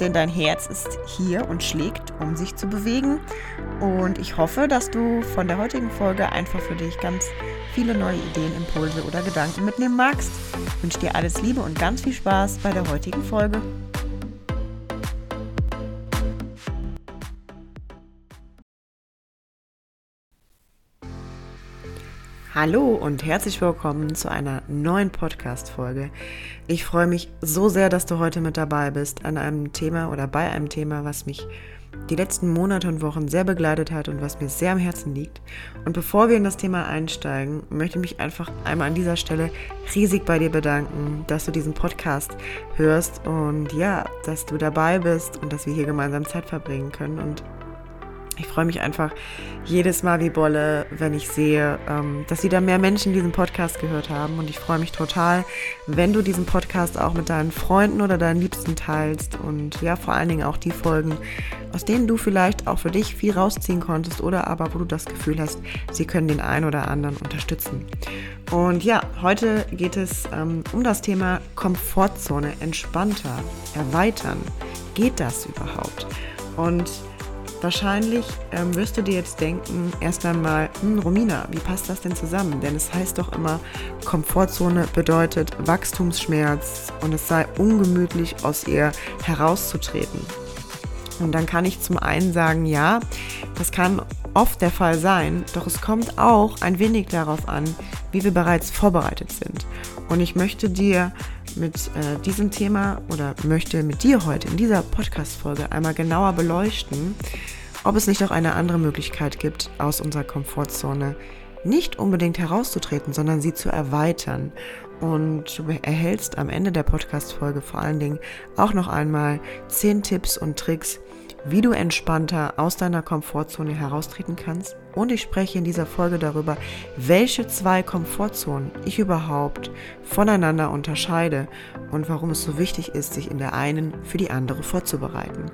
denn dein Herz ist hier und schlägt, um sich zu bewegen. Und ich hoffe, dass du von der heutigen Folge einfach für dich ganz viele neue Ideen, Impulse oder Gedanken mitnehmen magst. Ich wünsche dir alles Liebe und ganz viel Spaß bei der heutigen Folge. Hallo und herzlich willkommen zu einer neuen Podcast-Folge. Ich freue mich so sehr, dass du heute mit dabei bist an einem Thema oder bei einem Thema, was mich die letzten Monate und Wochen sehr begleitet hat und was mir sehr am Herzen liegt. Und bevor wir in das Thema einsteigen, möchte ich mich einfach einmal an dieser Stelle riesig bei dir bedanken, dass du diesen Podcast hörst und ja, dass du dabei bist und dass wir hier gemeinsam Zeit verbringen können. Und ich freue mich einfach jedes Mal wie Bolle, wenn ich sehe, ähm, dass wieder mehr Menschen diesen Podcast gehört haben. Und ich freue mich total, wenn du diesen Podcast auch mit deinen Freunden oder deinen Liebsten teilst. Und ja, vor allen Dingen auch die Folgen, aus denen du vielleicht auch für dich viel rausziehen konntest oder aber wo du das Gefühl hast, sie können den einen oder anderen unterstützen. Und ja, heute geht es ähm, um das Thema Komfortzone entspannter, erweitern. Geht das überhaupt? Und Wahrscheinlich ähm, wirst du dir jetzt denken, erst einmal, hm, Romina, wie passt das denn zusammen? Denn es heißt doch immer, Komfortzone bedeutet Wachstumsschmerz und es sei ungemütlich, aus ihr herauszutreten. Und dann kann ich zum einen sagen, ja, das kann oft der Fall sein, doch es kommt auch ein wenig darauf an, wie wir bereits vorbereitet sind. Und ich möchte dir mit äh, diesem Thema oder möchte mit dir heute in dieser Podcast-Folge einmal genauer beleuchten, ob es nicht auch eine andere Möglichkeit gibt, aus unserer Komfortzone nicht unbedingt herauszutreten, sondern sie zu erweitern. Und du erhältst am Ende der Podcast-Folge vor allen Dingen auch noch einmal zehn Tipps und Tricks, wie du entspannter aus deiner Komfortzone heraustreten kannst. Und ich spreche in dieser Folge darüber, welche zwei Komfortzonen ich überhaupt voneinander unterscheide und warum es so wichtig ist, sich in der einen für die andere vorzubereiten.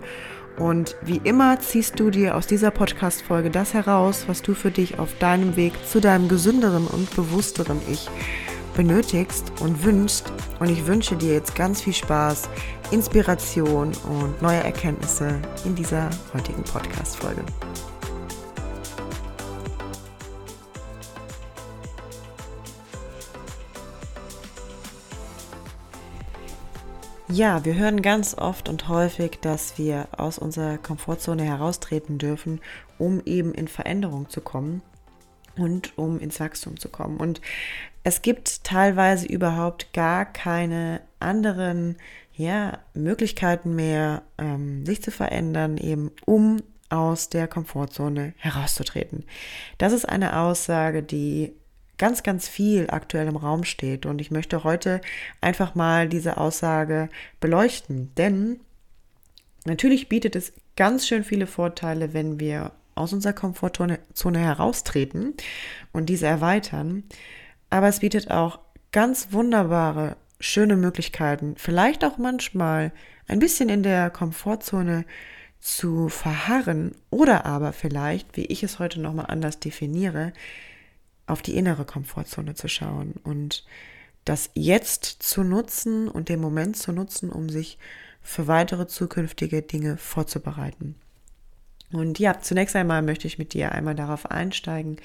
Und wie immer ziehst du dir aus dieser Podcast-Folge das heraus, was du für dich auf deinem Weg zu deinem gesünderen und bewussteren Ich benötigst und wünschst. Und ich wünsche dir jetzt ganz viel Spaß, Inspiration und neue Erkenntnisse in dieser heutigen Podcast-Folge. Ja, wir hören ganz oft und häufig, dass wir aus unserer Komfortzone heraustreten dürfen, um eben in Veränderung zu kommen und um ins Wachstum zu kommen. Und es gibt teilweise überhaupt gar keine anderen ja, Möglichkeiten mehr, ähm, sich zu verändern, eben um aus der Komfortzone herauszutreten. Das ist eine Aussage, die ganz, ganz viel aktuell im Raum steht. Und ich möchte heute einfach mal diese Aussage beleuchten. Denn natürlich bietet es ganz schön viele Vorteile, wenn wir aus unserer Komfortzone heraustreten und diese erweitern. Aber es bietet auch ganz wunderbare, schöne Möglichkeiten, vielleicht auch manchmal ein bisschen in der Komfortzone zu verharren oder aber vielleicht, wie ich es heute nochmal anders definiere, auf die innere Komfortzone zu schauen und das jetzt zu nutzen und den Moment zu nutzen, um sich für weitere zukünftige Dinge vorzubereiten. Und ja, zunächst einmal möchte ich mit dir einmal darauf einsteigen,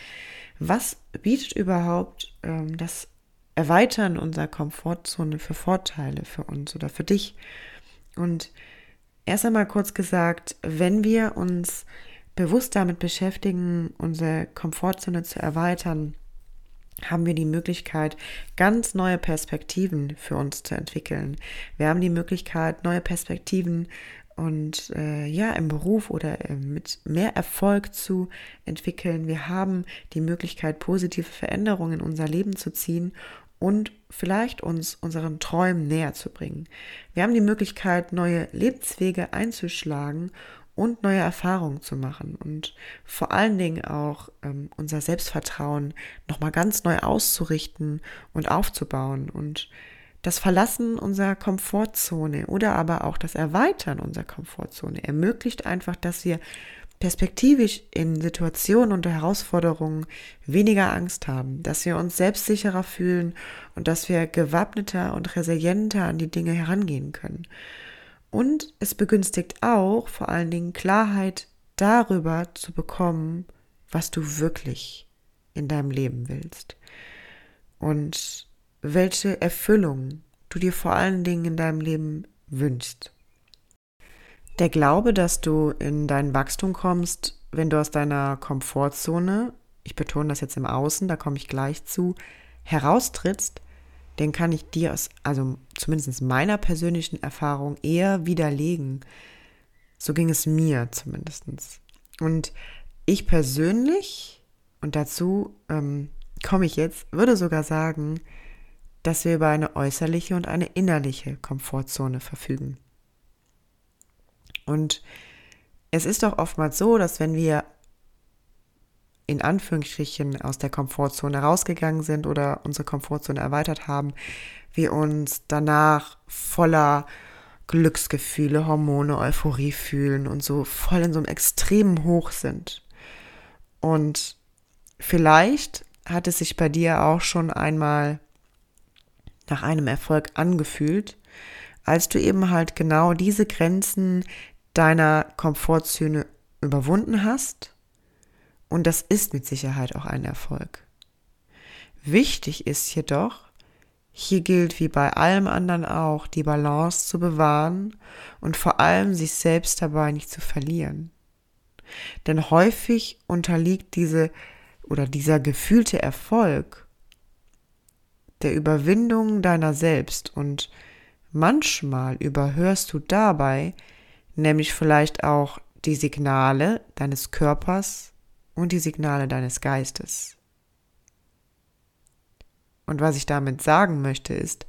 was bietet überhaupt ähm, das Erweitern unserer Komfortzone für Vorteile für uns oder für dich? Und erst einmal kurz gesagt, wenn wir uns bewusst damit beschäftigen, unsere Komfortzone zu erweitern, haben wir die Möglichkeit, ganz neue Perspektiven für uns zu entwickeln. Wir haben die Möglichkeit, neue Perspektiven und äh, ja, im Beruf oder äh, mit mehr Erfolg zu entwickeln. Wir haben die Möglichkeit, positive Veränderungen in unser Leben zu ziehen und vielleicht uns unseren Träumen näher zu bringen. Wir haben die Möglichkeit, neue Lebenswege einzuschlagen und neue Erfahrungen zu machen und vor allen Dingen auch ähm, unser Selbstvertrauen nochmal ganz neu auszurichten und aufzubauen und das Verlassen unserer Komfortzone oder aber auch das Erweitern unserer Komfortzone ermöglicht einfach, dass wir perspektivisch in Situationen und Herausforderungen weniger Angst haben, dass wir uns selbstsicherer fühlen und dass wir gewappneter und resilienter an die Dinge herangehen können. Und es begünstigt auch vor allen Dingen Klarheit darüber zu bekommen, was du wirklich in deinem Leben willst. Und welche Erfüllung du dir vor allen Dingen in deinem Leben wünschst. Der Glaube, dass du in dein Wachstum kommst, wenn du aus deiner Komfortzone, ich betone das jetzt im Außen, da komme ich gleich zu, heraustrittst, den kann ich dir aus, also zumindest meiner persönlichen Erfahrung eher widerlegen. So ging es mir zumindest. Und ich persönlich, und dazu ähm, komme ich jetzt, würde sogar sagen, dass wir über eine äußerliche und eine innerliche Komfortzone verfügen. Und es ist doch oftmals so, dass wenn wir in Anführungsstrichen aus der Komfortzone rausgegangen sind oder unsere Komfortzone erweitert haben, wir uns danach voller Glücksgefühle, Hormone, Euphorie fühlen und so voll in so einem extremen Hoch sind. Und vielleicht hat es sich bei dir auch schon einmal nach einem Erfolg angefühlt, als du eben halt genau diese Grenzen deiner Komfortzone überwunden hast und das ist mit Sicherheit auch ein Erfolg. Wichtig ist jedoch, hier gilt wie bei allem anderen auch, die Balance zu bewahren und vor allem sich selbst dabei nicht zu verlieren. Denn häufig unterliegt diese oder dieser gefühlte Erfolg der Überwindung deiner selbst und manchmal überhörst du dabei nämlich vielleicht auch die Signale deines Körpers und die Signale deines Geistes. Und was ich damit sagen möchte, ist,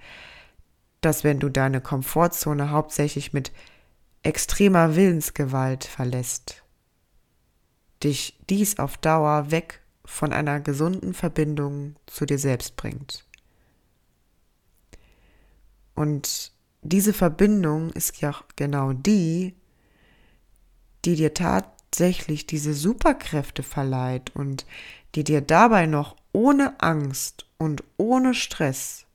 dass wenn du deine Komfortzone hauptsächlich mit extremer Willensgewalt verlässt, dich dies auf Dauer weg von einer gesunden Verbindung zu dir selbst bringt. Und diese Verbindung ist ja genau die, die dir tat, tatsächlich diese Superkräfte verleiht und die dir dabei noch ohne Angst und ohne Stress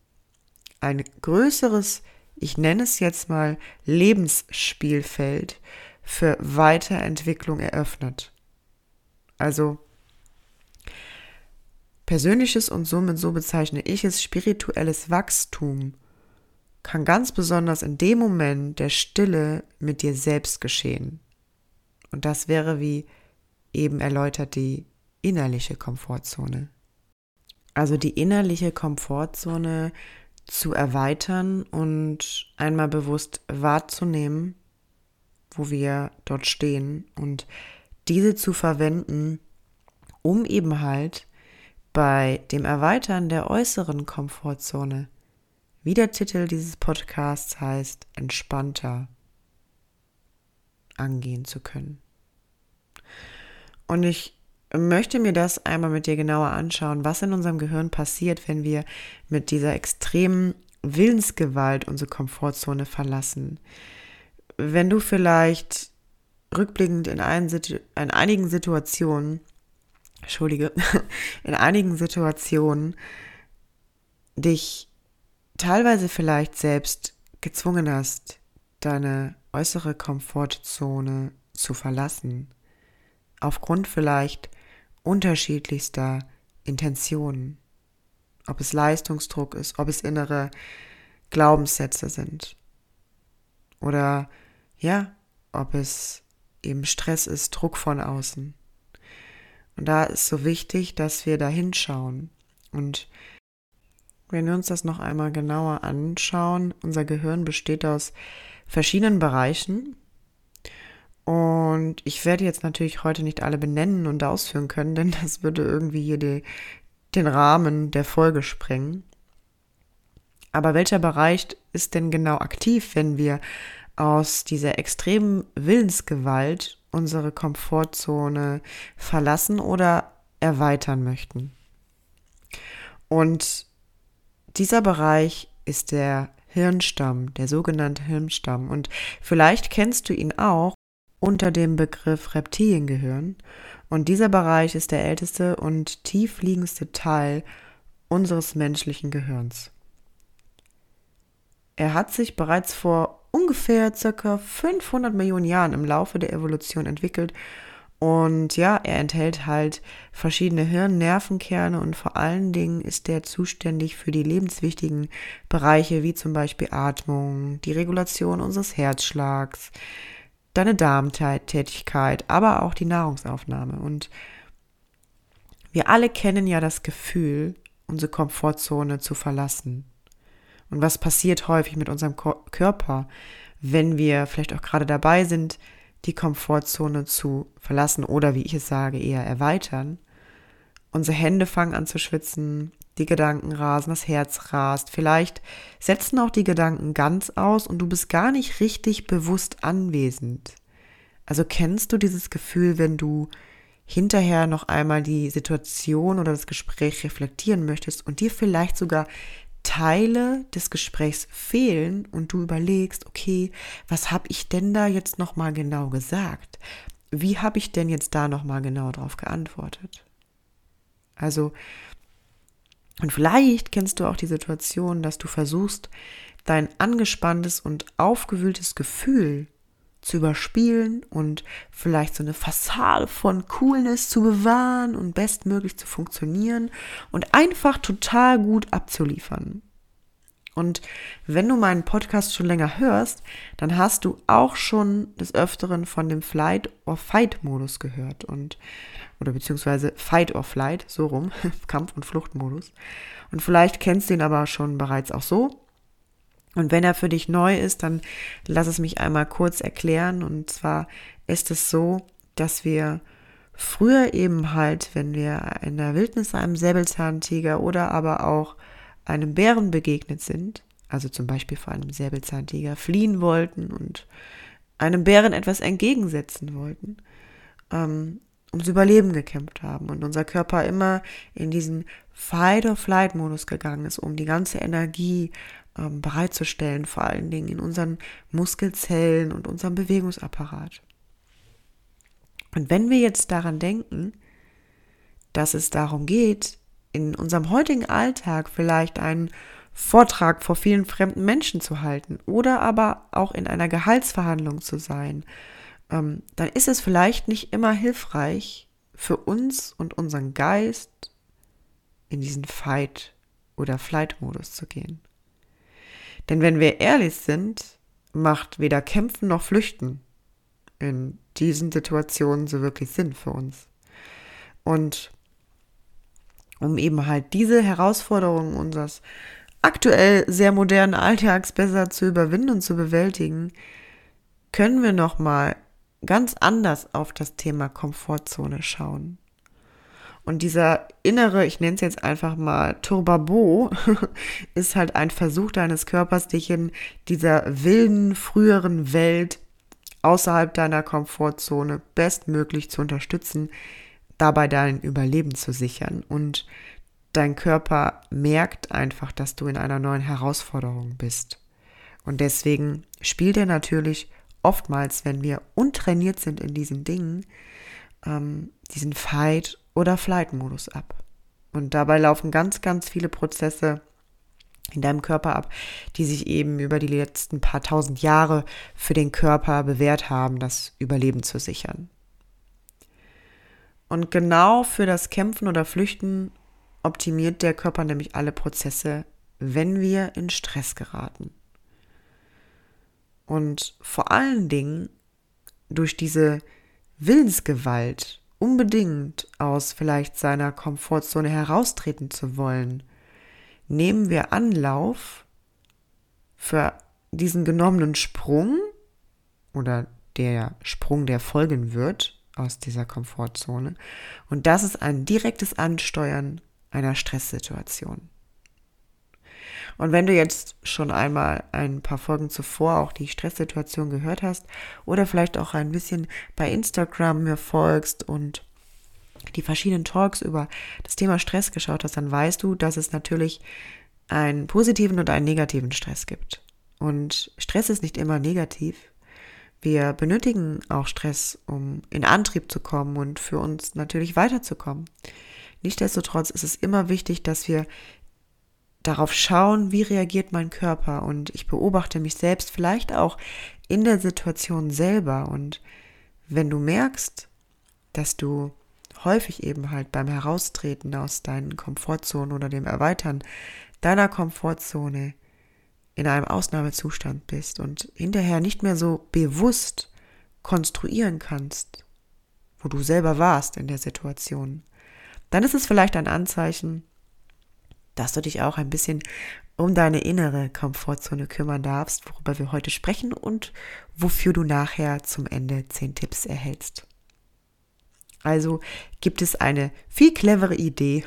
ein größeres, ich nenne es jetzt mal Lebensspielfeld für Weiterentwicklung eröffnet. Also persönliches und somit so bezeichne ich es spirituelles Wachstum kann ganz besonders in dem Moment der Stille mit dir selbst geschehen. Und das wäre, wie eben erläutert, die innerliche Komfortzone. Also die innerliche Komfortzone zu erweitern und einmal bewusst wahrzunehmen, wo wir dort stehen und diese zu verwenden, um eben halt bei dem Erweitern der äußeren Komfortzone, wie der Titel dieses Podcasts heißt, entspannter angehen zu können. Und ich möchte mir das einmal mit dir genauer anschauen, was in unserem Gehirn passiert, wenn wir mit dieser extremen Willensgewalt unsere Komfortzone verlassen. Wenn du vielleicht rückblickend in, in einigen Situationen, Entschuldige, in einigen Situationen dich teilweise vielleicht selbst gezwungen hast, deine äußere Komfortzone zu verlassen aufgrund vielleicht unterschiedlichster Intentionen. Ob es Leistungsdruck ist, ob es innere Glaubenssätze sind. Oder ja, ob es eben Stress ist, Druck von außen. Und da ist so wichtig, dass wir da hinschauen. Und wenn wir uns das noch einmal genauer anschauen, unser Gehirn besteht aus verschiedenen Bereichen, und ich werde jetzt natürlich heute nicht alle benennen und ausführen können, denn das würde irgendwie hier die, den Rahmen der Folge sprengen. Aber welcher Bereich ist denn genau aktiv, wenn wir aus dieser extremen Willensgewalt unsere Komfortzone verlassen oder erweitern möchten. Und dieser Bereich ist der Hirnstamm, der sogenannte Hirnstamm. Und vielleicht kennst du ihn auch unter dem Begriff Reptiliengehirn. Und dieser Bereich ist der älteste und tiefliegendste Teil unseres menschlichen Gehirns. Er hat sich bereits vor ungefähr circa 500 Millionen Jahren im Laufe der Evolution entwickelt und ja, er enthält halt verschiedene Hirnnervenkerne und vor allen Dingen ist der zuständig für die lebenswichtigen Bereiche wie zum Beispiel Atmung, die Regulation unseres Herzschlags, deine Darmtätigkeit, aber auch die Nahrungsaufnahme. Und wir alle kennen ja das Gefühl, unsere Komfortzone zu verlassen. Und was passiert häufig mit unserem Körper, wenn wir vielleicht auch gerade dabei sind, die Komfortzone zu verlassen oder wie ich es sage, eher erweitern. Unsere Hände fangen an zu schwitzen, die Gedanken rasen, das Herz rast. Vielleicht setzen auch die Gedanken ganz aus und du bist gar nicht richtig bewusst anwesend. Also kennst du dieses Gefühl, wenn du hinterher noch einmal die Situation oder das Gespräch reflektieren möchtest und dir vielleicht sogar Teile des Gesprächs fehlen und du überlegst, okay, was habe ich denn da jetzt noch mal genau gesagt? Wie habe ich denn jetzt da noch mal genau drauf geantwortet? Also und vielleicht kennst du auch die Situation, dass du versuchst, dein angespanntes und aufgewühltes Gefühl zu überspielen und vielleicht so eine Fassade von Coolness zu bewahren und bestmöglich zu funktionieren und einfach total gut abzuliefern. Und wenn du meinen Podcast schon länger hörst, dann hast du auch schon des Öfteren von dem Flight or Fight Modus gehört und oder beziehungsweise Fight or Flight, so rum, Kampf- und Fluchtmodus. Und vielleicht kennst du ihn aber schon bereits auch so. Und wenn er für dich neu ist, dann lass es mich einmal kurz erklären. Und zwar ist es so, dass wir früher eben halt, wenn wir in der Wildnis einem Säbelzahntiger oder aber auch einem Bären begegnet sind, also zum Beispiel vor einem Säbelzahntiger fliehen wollten und einem Bären etwas entgegensetzen wollten, ähm, ums Überleben gekämpft haben und unser Körper immer in diesen Fight-or-Flight-Modus gegangen ist, um die ganze Energie ähm, bereitzustellen, vor allen Dingen in unseren Muskelzellen und unserem Bewegungsapparat. Und wenn wir jetzt daran denken, dass es darum geht, in unserem heutigen Alltag vielleicht einen Vortrag vor vielen fremden Menschen zu halten oder aber auch in einer Gehaltsverhandlung zu sein, ähm, dann ist es vielleicht nicht immer hilfreich für uns und unseren Geist in diesen Fight- oder Flight-Modus zu gehen. Denn wenn wir ehrlich sind, macht weder Kämpfen noch Flüchten in diesen Situationen so wirklich Sinn für uns. Und um eben halt diese Herausforderungen unseres aktuell sehr modernen Alltags besser zu überwinden und zu bewältigen, können wir noch mal ganz anders auf das Thema Komfortzone schauen. Und dieser innere, ich nenne es jetzt einfach mal Turbabo, ist halt ein Versuch deines Körpers, dich in dieser wilden, früheren Welt außerhalb deiner Komfortzone bestmöglich zu unterstützen, dabei dein Überleben zu sichern. Und dein Körper merkt einfach, dass du in einer neuen Herausforderung bist. Und deswegen spielt er natürlich oftmals, wenn wir untrainiert sind in diesen Dingen, ähm, diesen Fight- oder Flight-Modus ab. Und dabei laufen ganz, ganz viele Prozesse in deinem Körper ab, die sich eben über die letzten paar tausend Jahre für den Körper bewährt haben, das Überleben zu sichern. Und genau für das Kämpfen oder Flüchten optimiert der Körper nämlich alle Prozesse, wenn wir in Stress geraten. Und vor allen Dingen durch diese Willensgewalt unbedingt aus vielleicht seiner Komfortzone heraustreten zu wollen, nehmen wir Anlauf für diesen genommenen Sprung oder der Sprung, der folgen wird aus dieser Komfortzone. Und das ist ein direktes Ansteuern einer Stresssituation. Und wenn du jetzt schon einmal ein paar Folgen zuvor auch die Stresssituation gehört hast oder vielleicht auch ein bisschen bei Instagram mir folgst und die verschiedenen Talks über das Thema Stress geschaut hast, dann weißt du, dass es natürlich einen positiven und einen negativen Stress gibt. Und Stress ist nicht immer negativ. Wir benötigen auch Stress, um in Antrieb zu kommen und für uns natürlich weiterzukommen. Nichtsdestotrotz ist es immer wichtig, dass wir darauf schauen, wie reagiert mein Körper. Und ich beobachte mich selbst vielleicht auch in der Situation selber. Und wenn du merkst, dass du häufig eben halt beim Heraustreten aus deinen Komfortzonen oder dem Erweitern deiner Komfortzone in einem Ausnahmezustand bist und hinterher nicht mehr so bewusst konstruieren kannst, wo du selber warst in der Situation, dann ist es vielleicht ein Anzeichen, dass du dich auch ein bisschen um deine innere Komfortzone kümmern darfst, worüber wir heute sprechen und wofür du nachher zum Ende zehn Tipps erhältst. Also gibt es eine viel clevere Idee,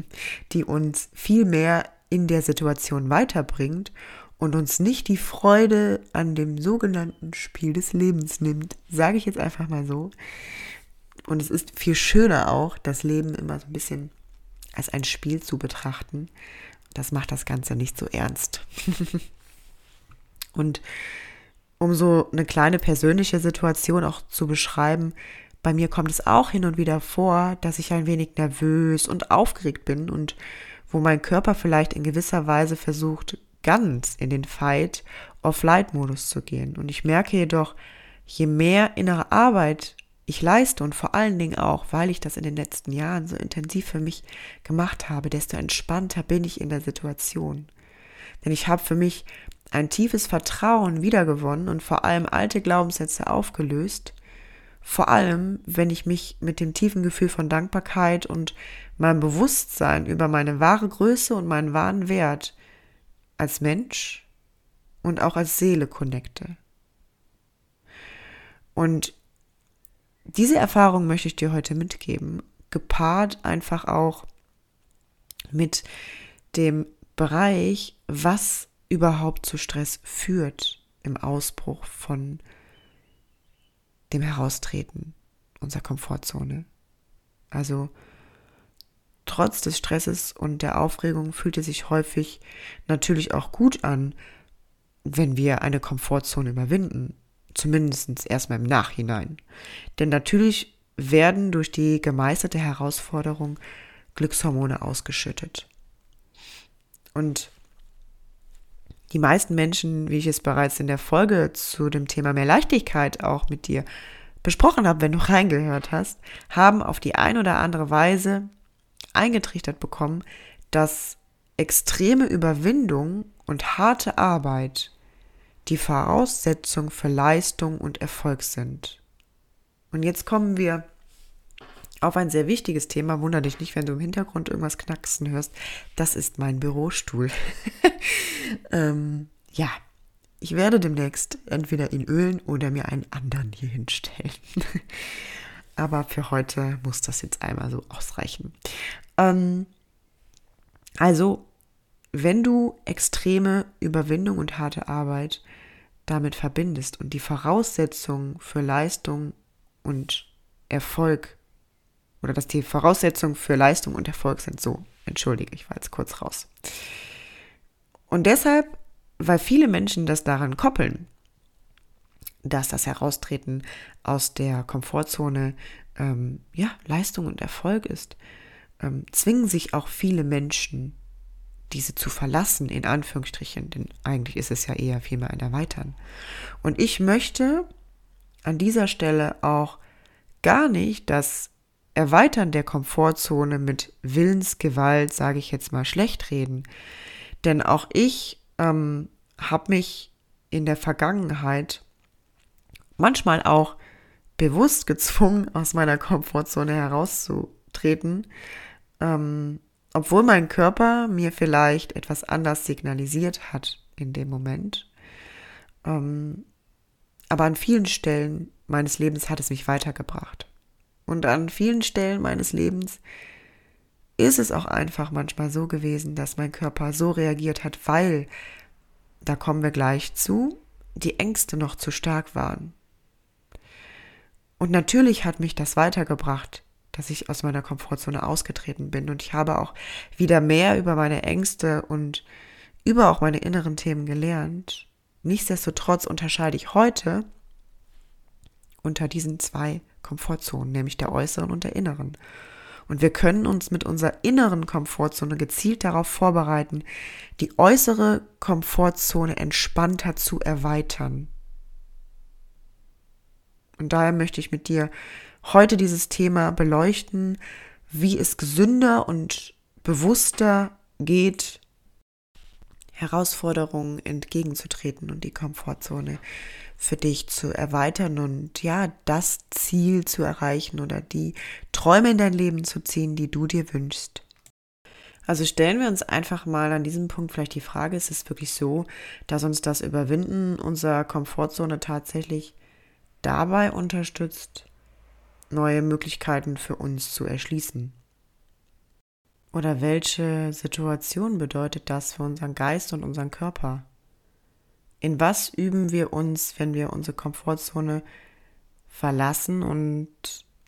die uns viel mehr in der Situation weiterbringt und uns nicht die Freude an dem sogenannten Spiel des Lebens nimmt, sage ich jetzt einfach mal so. Und es ist viel schöner auch, das Leben immer so ein bisschen als ein Spiel zu betrachten. Das macht das Ganze nicht so ernst. und um so eine kleine persönliche Situation auch zu beschreiben, bei mir kommt es auch hin und wieder vor, dass ich ein wenig nervös und aufgeregt bin und wo mein Körper vielleicht in gewisser Weise versucht, ganz in den Fight of Flight Modus zu gehen. Und ich merke jedoch, je mehr innere Arbeit ich leiste und vor allen Dingen auch, weil ich das in den letzten Jahren so intensiv für mich gemacht habe, desto entspannter bin ich in der Situation. Denn ich habe für mich ein tiefes Vertrauen wiedergewonnen und vor allem alte Glaubenssätze aufgelöst. Vor allem, wenn ich mich mit dem tiefen Gefühl von Dankbarkeit und meinem Bewusstsein über meine wahre Größe und meinen wahren Wert als Mensch und auch als Seele connecte. Und diese Erfahrung möchte ich dir heute mitgeben, gepaart einfach auch mit dem Bereich, was überhaupt zu Stress führt im Ausbruch von dem Heraustreten unserer Komfortzone. Also trotz des Stresses und der Aufregung fühlt es sich häufig natürlich auch gut an, wenn wir eine Komfortzone überwinden. Zumindest erstmal im Nachhinein. Denn natürlich werden durch die gemeisterte Herausforderung Glückshormone ausgeschüttet. Und die meisten Menschen, wie ich es bereits in der Folge zu dem Thema mehr Leichtigkeit auch mit dir besprochen habe, wenn du reingehört hast, haben auf die eine oder andere Weise eingetrichtert bekommen, dass extreme Überwindung und harte Arbeit die Voraussetzung für Leistung und Erfolg sind. Und jetzt kommen wir auf ein sehr wichtiges Thema. Wunder dich nicht, wenn du im Hintergrund irgendwas knacksen hörst. Das ist mein Bürostuhl. ähm, ja, ich werde demnächst entweder ihn ölen oder mir einen anderen hier hinstellen. Aber für heute muss das jetzt einmal so ausreichen. Ähm, also, wenn du extreme Überwindung und harte Arbeit damit verbindest und die Voraussetzungen für Leistung und Erfolg oder dass die Voraussetzungen für Leistung und Erfolg sind so. Entschuldige, ich war jetzt kurz raus. Und deshalb, weil viele Menschen das daran koppeln, dass das Heraustreten aus der Komfortzone ähm, ja Leistung und Erfolg ist, ähm, zwingen sich auch viele Menschen diese zu verlassen, in Anführungsstrichen, denn eigentlich ist es ja eher vielmehr ein Erweitern. Und ich möchte an dieser Stelle auch gar nicht das Erweitern der Komfortzone mit Willensgewalt, sage ich jetzt mal, schlecht reden. Denn auch ich ähm, habe mich in der Vergangenheit manchmal auch bewusst gezwungen, aus meiner Komfortzone herauszutreten, ähm, obwohl mein Körper mir vielleicht etwas anders signalisiert hat in dem Moment. Ähm, aber an vielen Stellen meines Lebens hat es mich weitergebracht. Und an vielen Stellen meines Lebens ist es auch einfach manchmal so gewesen, dass mein Körper so reagiert hat, weil, da kommen wir gleich zu, die Ängste noch zu stark waren. Und natürlich hat mich das weitergebracht, dass ich aus meiner Komfortzone ausgetreten bin. Und ich habe auch wieder mehr über meine Ängste und über auch meine inneren Themen gelernt. Nichtsdestotrotz unterscheide ich heute unter diesen zwei Komfortzonen, nämlich der äußeren und der inneren. Und wir können uns mit unserer inneren Komfortzone gezielt darauf vorbereiten, die äußere Komfortzone entspannter zu erweitern. Und daher möchte ich mit dir heute dieses Thema beleuchten, wie es gesünder und bewusster geht, Herausforderungen entgegenzutreten und die Komfortzone für dich zu erweitern und ja, das Ziel zu erreichen oder die Träume in dein Leben zu ziehen, die du dir wünschst. Also stellen wir uns einfach mal an diesem Punkt vielleicht die Frage, ist es wirklich so, dass uns das Überwinden unserer Komfortzone tatsächlich dabei unterstützt, neue Möglichkeiten für uns zu erschließen? Oder welche Situation bedeutet das für unseren Geist und unseren Körper? In was üben wir uns, wenn wir unsere Komfortzone verlassen und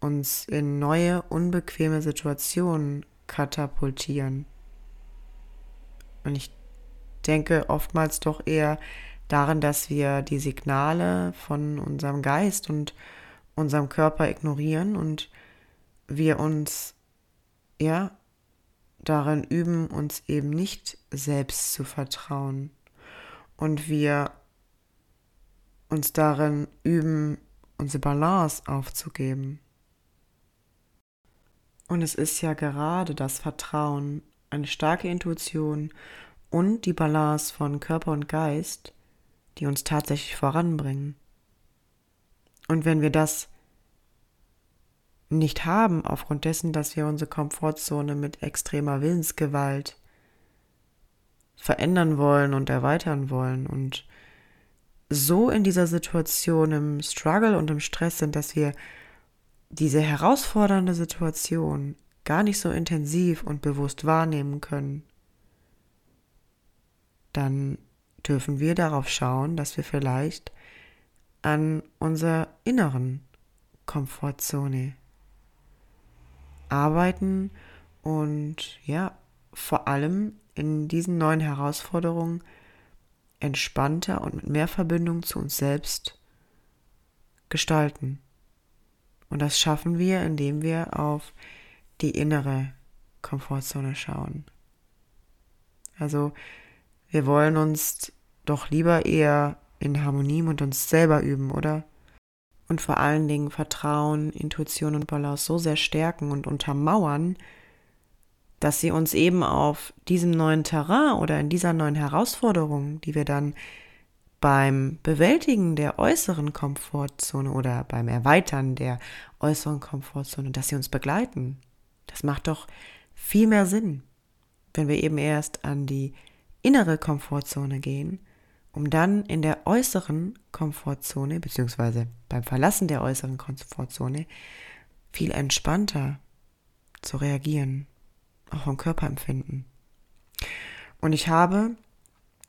uns in neue, unbequeme Situationen katapultieren? Und ich denke oftmals doch eher darin, dass wir die Signale von unserem Geist und unserem Körper ignorieren und wir uns ja darin üben, uns eben nicht selbst zu vertrauen und wir uns darin üben, unsere Balance aufzugeben. Und es ist ja gerade das Vertrauen, eine starke Intuition und die Balance von Körper und Geist, die uns tatsächlich voranbringen. Und wenn wir das nicht haben, aufgrund dessen, dass wir unsere Komfortzone mit extremer Willensgewalt verändern wollen und erweitern wollen und so in dieser Situation im Struggle und im Stress sind, dass wir diese herausfordernde Situation gar nicht so intensiv und bewusst wahrnehmen können, dann dürfen wir darauf schauen, dass wir vielleicht an unserer inneren Komfortzone arbeiten und ja, vor allem in diesen neuen Herausforderungen entspannter und mit mehr Verbindung zu uns selbst gestalten. Und das schaffen wir, indem wir auf die innere Komfortzone schauen. Also wir wollen uns doch lieber eher in Harmonie mit uns selber üben, oder? Und vor allen Dingen Vertrauen, Intuition und Balance so sehr stärken und untermauern, dass sie uns eben auf diesem neuen Terrain oder in dieser neuen Herausforderung, die wir dann beim Bewältigen der äußeren Komfortzone oder beim Erweitern der äußeren Komfortzone, dass sie uns begleiten. Das macht doch viel mehr Sinn, wenn wir eben erst an die innere Komfortzone gehen, um dann in der äußeren Komfortzone, beziehungsweise beim Verlassen der äußeren Komfortzone, viel entspannter zu reagieren auch vom Körperempfinden. Und ich habe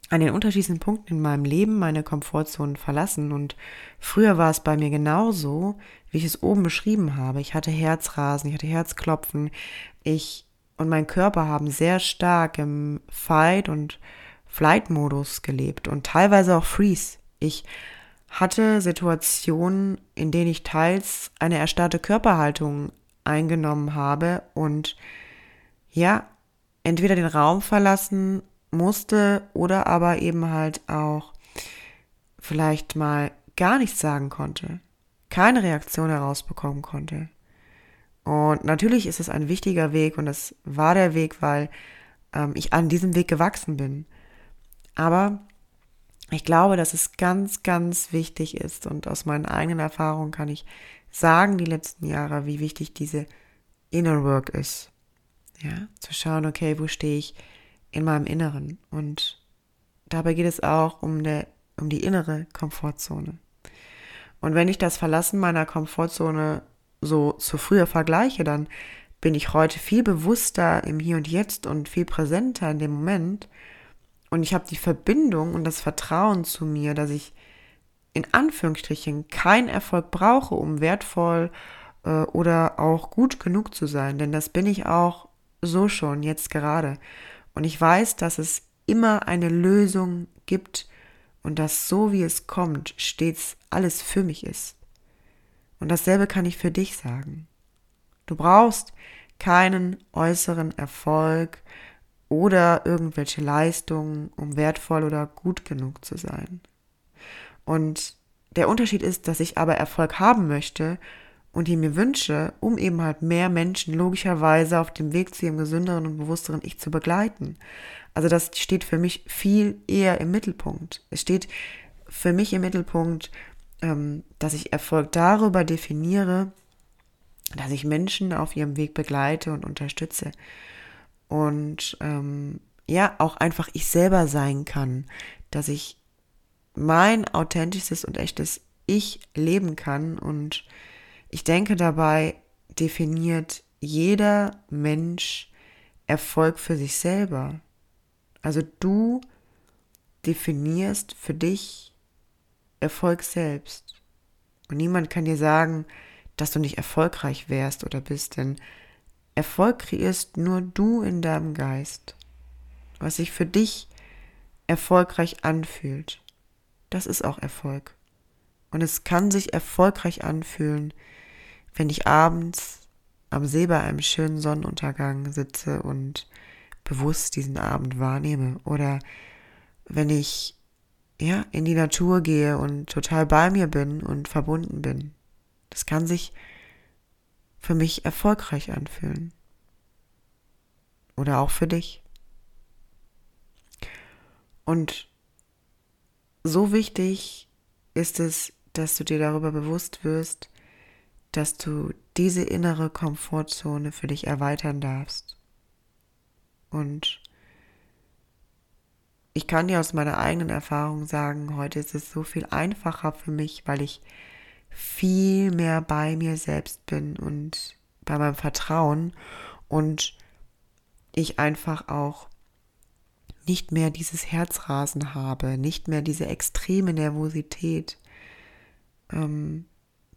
an den unterschiedlichen Punkten in meinem Leben meine Komfortzone verlassen. Und früher war es bei mir genauso, wie ich es oben beschrieben habe. Ich hatte Herzrasen, ich hatte Herzklopfen. Ich und mein Körper haben sehr stark im Fight- und Flight-Modus gelebt und teilweise auch Freeze. Ich hatte Situationen, in denen ich teils eine erstarrte Körperhaltung eingenommen habe und ja, entweder den Raum verlassen musste oder aber eben halt auch vielleicht mal gar nichts sagen konnte, keine Reaktion herausbekommen konnte. Und natürlich ist es ein wichtiger Weg und das war der Weg, weil ähm, ich an diesem Weg gewachsen bin. Aber ich glaube, dass es ganz, ganz wichtig ist und aus meinen eigenen Erfahrungen kann ich sagen, die letzten Jahre, wie wichtig diese Inner Work ist. Ja, zu schauen, okay, wo stehe ich in meinem Inneren? Und dabei geht es auch um, der, um die innere Komfortzone. Und wenn ich das Verlassen meiner Komfortzone so zu früher vergleiche, dann bin ich heute viel bewusster im Hier und Jetzt und viel präsenter in dem Moment. Und ich habe die Verbindung und das Vertrauen zu mir, dass ich in Anführungsstrichen keinen Erfolg brauche, um wertvoll äh, oder auch gut genug zu sein. Denn das bin ich auch so schon, jetzt gerade. Und ich weiß, dass es immer eine Lösung gibt und dass so wie es kommt, stets alles für mich ist. Und dasselbe kann ich für dich sagen. Du brauchst keinen äußeren Erfolg oder irgendwelche Leistungen, um wertvoll oder gut genug zu sein. Und der Unterschied ist, dass ich aber Erfolg haben möchte und ihn mir wünsche, um eben halt mehr Menschen logischerweise auf dem Weg zu ihrem gesünderen und bewussteren Ich zu begleiten. Also das steht für mich viel eher im Mittelpunkt. Es steht für mich im Mittelpunkt, ähm, dass ich Erfolg darüber definiere, dass ich Menschen auf ihrem Weg begleite und unterstütze. Und ähm, ja, auch einfach ich selber sein kann, dass ich mein authentisches und echtes Ich leben kann. Und ich denke dabei definiert jeder Mensch Erfolg für sich selber. Also du definierst für dich Erfolg selbst. Und niemand kann dir sagen, dass du nicht erfolgreich wärst oder bist, denn Erfolg kreierst nur du in deinem Geist. Was sich für dich erfolgreich anfühlt, das ist auch Erfolg. Und es kann sich erfolgreich anfühlen, wenn ich abends am See bei einem schönen Sonnenuntergang sitze und bewusst diesen Abend wahrnehme oder wenn ich ja in die Natur gehe und total bei mir bin und verbunden bin. Das kann sich für mich erfolgreich anfühlen. Oder auch für dich. Und so wichtig ist es, dass du dir darüber bewusst wirst, dass du diese innere Komfortzone für dich erweitern darfst. Und ich kann dir aus meiner eigenen Erfahrung sagen, heute ist es so viel einfacher für mich, weil ich viel mehr bei mir selbst bin und bei meinem Vertrauen und ich einfach auch nicht mehr dieses Herzrasen habe, nicht mehr diese extreme Nervosität, ähm,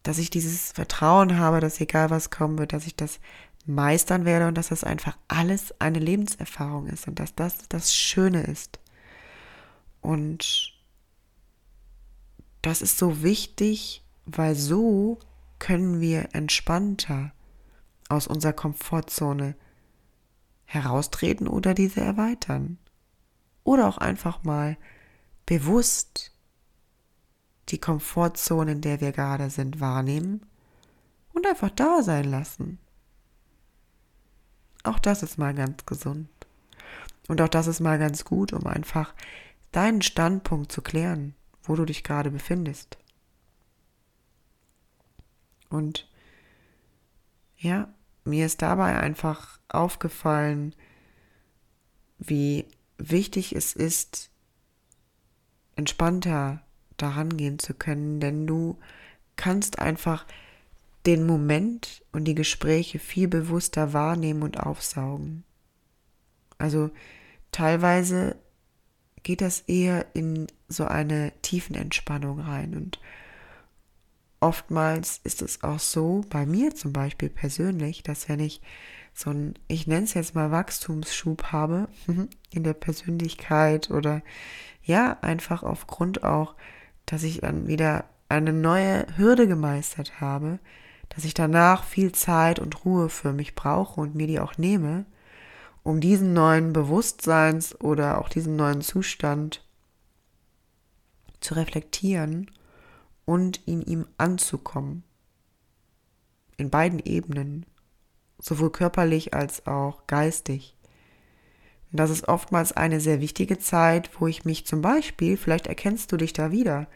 dass ich dieses Vertrauen habe, dass egal was kommen wird, dass ich das meistern werde und dass das einfach alles eine Lebenserfahrung ist und dass das das Schöne ist. Und das ist so wichtig, weil so können wir entspannter aus unserer Komfortzone heraustreten oder diese erweitern. Oder auch einfach mal bewusst die Komfortzone, in der wir gerade sind, wahrnehmen und einfach da sein lassen. Auch das ist mal ganz gesund. Und auch das ist mal ganz gut, um einfach deinen Standpunkt zu klären, wo du dich gerade befindest. Und ja, mir ist dabei einfach aufgefallen, wie wichtig es ist, entspannter daran gehen zu können, denn du kannst einfach den Moment und die Gespräche viel bewusster wahrnehmen und aufsaugen. Also teilweise geht das eher in so eine tiefen Entspannung rein und oftmals ist es auch so, bei mir zum Beispiel persönlich, dass wenn ich so ein, ich nenne es jetzt mal Wachstumsschub habe in der Persönlichkeit oder ja, einfach aufgrund auch, dass ich dann wieder eine neue Hürde gemeistert habe, dass ich danach viel Zeit und Ruhe für mich brauche und mir die auch nehme, um diesen neuen Bewusstseins oder auch diesen neuen Zustand zu reflektieren und in ihm anzukommen. In beiden Ebenen, sowohl körperlich als auch geistig. Und das ist oftmals eine sehr wichtige Zeit, wo ich mich zum Beispiel, vielleicht erkennst du dich da wieder,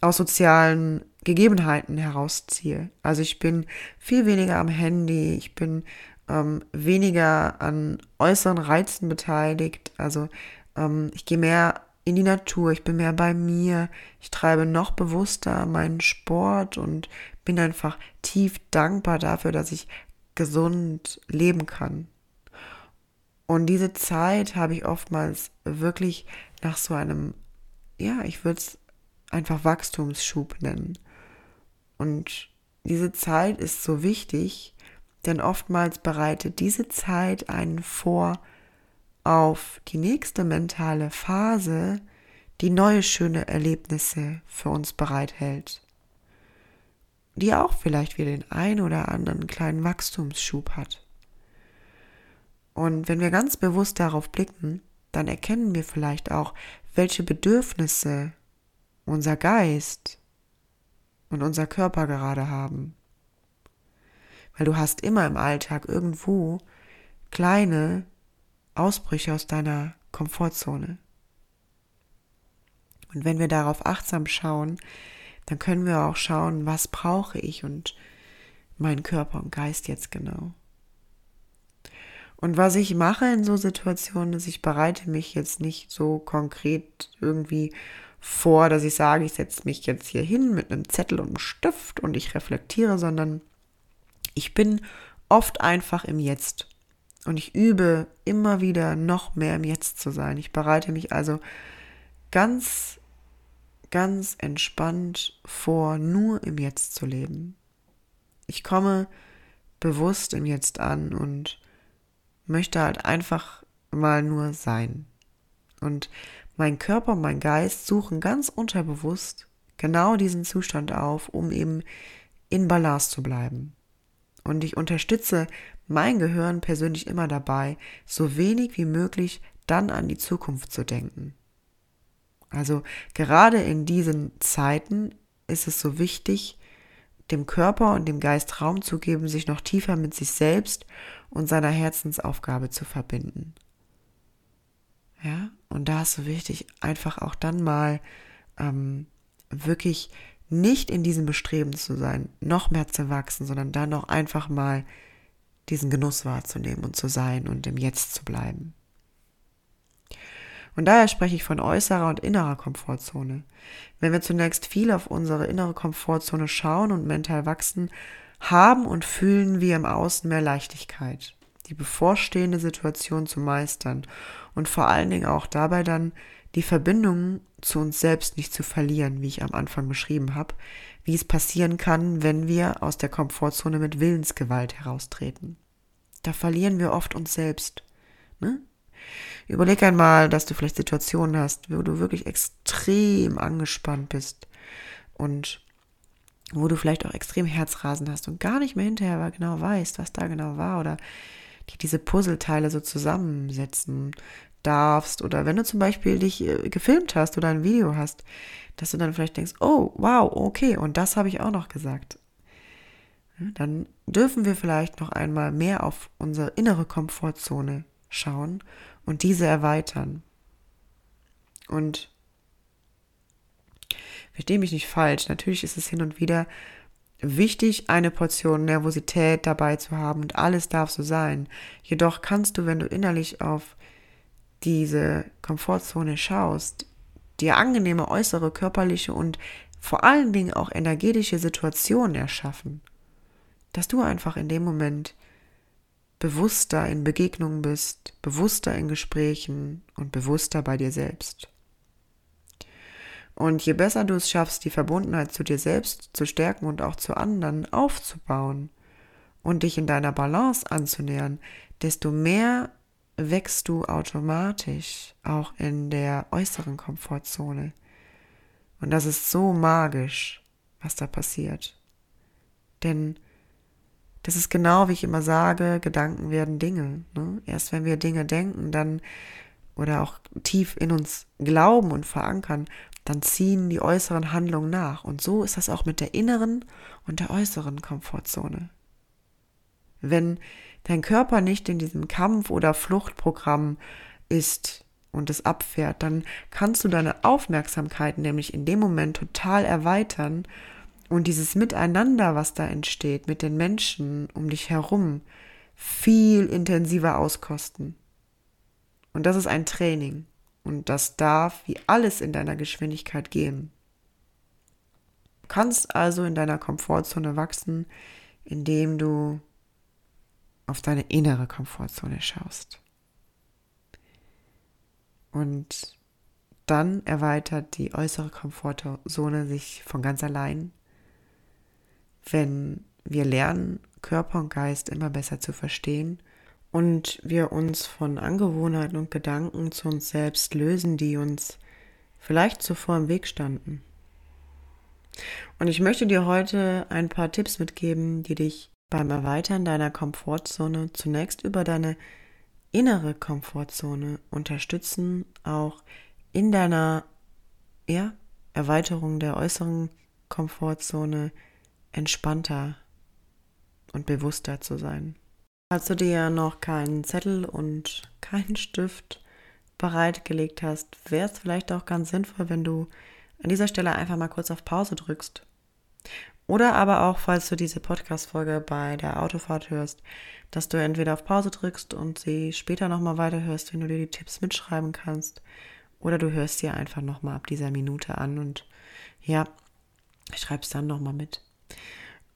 aus sozialen Gegebenheiten herausziehe. Also ich bin viel weniger am Handy, ich bin ähm, weniger an äußeren Reizen beteiligt. Also ähm, ich gehe mehr in die Natur, ich bin mehr bei mir, ich treibe noch bewusster meinen Sport und bin einfach tief dankbar dafür, dass ich gesund leben kann. Und diese Zeit habe ich oftmals wirklich nach so einem, ja, ich würde es einfach Wachstumsschub nennen. Und diese Zeit ist so wichtig, denn oftmals bereitet diese Zeit einen vor auf die nächste mentale Phase, die neue schöne Erlebnisse für uns bereithält, die auch vielleicht wieder den ein oder anderen kleinen Wachstumsschub hat. Und wenn wir ganz bewusst darauf blicken, dann erkennen wir vielleicht auch, welche Bedürfnisse unser Geist und unser Körper gerade haben. Weil du hast immer im Alltag irgendwo kleine Ausbrüche aus deiner Komfortzone. Und wenn wir darauf achtsam schauen, dann können wir auch schauen, was brauche ich und mein Körper und Geist jetzt genau. Und was ich mache in so Situationen ist, ich bereite mich jetzt nicht so konkret irgendwie vor, dass ich sage, ich setze mich jetzt hier hin mit einem Zettel und einem Stift und ich reflektiere, sondern ich bin oft einfach im Jetzt. Und ich übe immer wieder noch mehr im Jetzt zu sein. Ich bereite mich also ganz, ganz entspannt vor, nur im Jetzt zu leben. Ich komme bewusst im Jetzt an und möchte halt einfach mal nur sein. Und mein Körper und mein Geist suchen ganz unterbewusst genau diesen Zustand auf, um eben in Balance zu bleiben. Und ich unterstütze mein Gehirn persönlich immer dabei, so wenig wie möglich dann an die Zukunft zu denken. Also gerade in diesen Zeiten ist es so wichtig, dem Körper und dem Geist Raum zu geben, sich noch tiefer mit sich selbst und seiner Herzensaufgabe zu verbinden. Ja, und da ist so wichtig, einfach auch dann mal ähm, wirklich nicht in diesem Bestreben zu sein, noch mehr zu wachsen, sondern dann auch einfach mal diesen Genuss wahrzunehmen und zu sein und im Jetzt zu bleiben. Und daher spreche ich von äußerer und innerer Komfortzone. Wenn wir zunächst viel auf unsere innere Komfortzone schauen und mental wachsen, haben und fühlen wir im Außen mehr Leichtigkeit, die bevorstehende Situation zu meistern und vor allen Dingen auch dabei dann die Verbindung zu uns selbst nicht zu verlieren, wie ich am Anfang beschrieben habe, wie es passieren kann, wenn wir aus der Komfortzone mit Willensgewalt heraustreten. Da verlieren wir oft uns selbst. Ne? Überleg einmal, dass du vielleicht Situationen hast, wo du wirklich extrem angespannt bist und wo du vielleicht auch extrem Herzrasen hast und gar nicht mehr hinterher genau weißt, was da genau war oder die diese Puzzleteile so zusammensetzen darfst oder wenn du zum Beispiel dich äh, gefilmt hast oder ein Video hast, dass du dann vielleicht denkst, oh, wow, okay, und das habe ich auch noch gesagt. Dann dürfen wir vielleicht noch einmal mehr auf unsere innere Komfortzone schauen und diese erweitern. Und verstehe mich nicht falsch, natürlich ist es hin und wieder wichtig, eine Portion Nervosität dabei zu haben und alles darf so sein. Jedoch kannst du, wenn du innerlich auf diese Komfortzone schaust, dir angenehme äußere körperliche und vor allen Dingen auch energetische Situationen erschaffen, dass du einfach in dem Moment bewusster in Begegnungen bist, bewusster in Gesprächen und bewusster bei dir selbst. Und je besser du es schaffst, die Verbundenheit zu dir selbst zu stärken und auch zu anderen aufzubauen und dich in deiner Balance anzunähern, desto mehr wächst du automatisch auch in der äußeren Komfortzone. Und das ist so magisch, was da passiert. Denn das ist genau, wie ich immer sage, Gedanken werden Dinge. Ne? Erst wenn wir Dinge denken, dann oder auch tief in uns glauben und verankern, dann ziehen die äußeren Handlungen nach. Und so ist das auch mit der inneren und der äußeren Komfortzone. Wenn dein Körper nicht in diesem Kampf- oder Fluchtprogramm ist und es abfährt, dann kannst du deine Aufmerksamkeit nämlich in dem Moment total erweitern und dieses Miteinander, was da entsteht, mit den Menschen um dich herum, viel intensiver auskosten. Und das ist ein Training. Und das darf wie alles in deiner Geschwindigkeit gehen. Du kannst also in deiner Komfortzone wachsen, indem du auf deine innere Komfortzone schaust. Und dann erweitert die äußere Komfortzone sich von ganz allein, wenn wir lernen, Körper und Geist immer besser zu verstehen und wir uns von Angewohnheiten und Gedanken zu uns selbst lösen, die uns vielleicht zuvor im Weg standen. Und ich möchte dir heute ein paar Tipps mitgeben, die dich beim Erweitern deiner Komfortzone zunächst über deine innere Komfortzone unterstützen, auch in deiner ja, Erweiterung der äußeren Komfortzone entspannter und bewusster zu sein. Falls du dir noch keinen Zettel und keinen Stift bereitgelegt hast, wäre es vielleicht auch ganz sinnvoll, wenn du an dieser Stelle einfach mal kurz auf Pause drückst. Oder aber auch, falls du diese Podcast-Folge bei der Autofahrt hörst, dass du entweder auf Pause drückst und sie später nochmal weiterhörst, wenn du dir die Tipps mitschreiben kannst. Oder du hörst sie einfach nochmal ab dieser Minute an und ja, schreibst dann nochmal mit.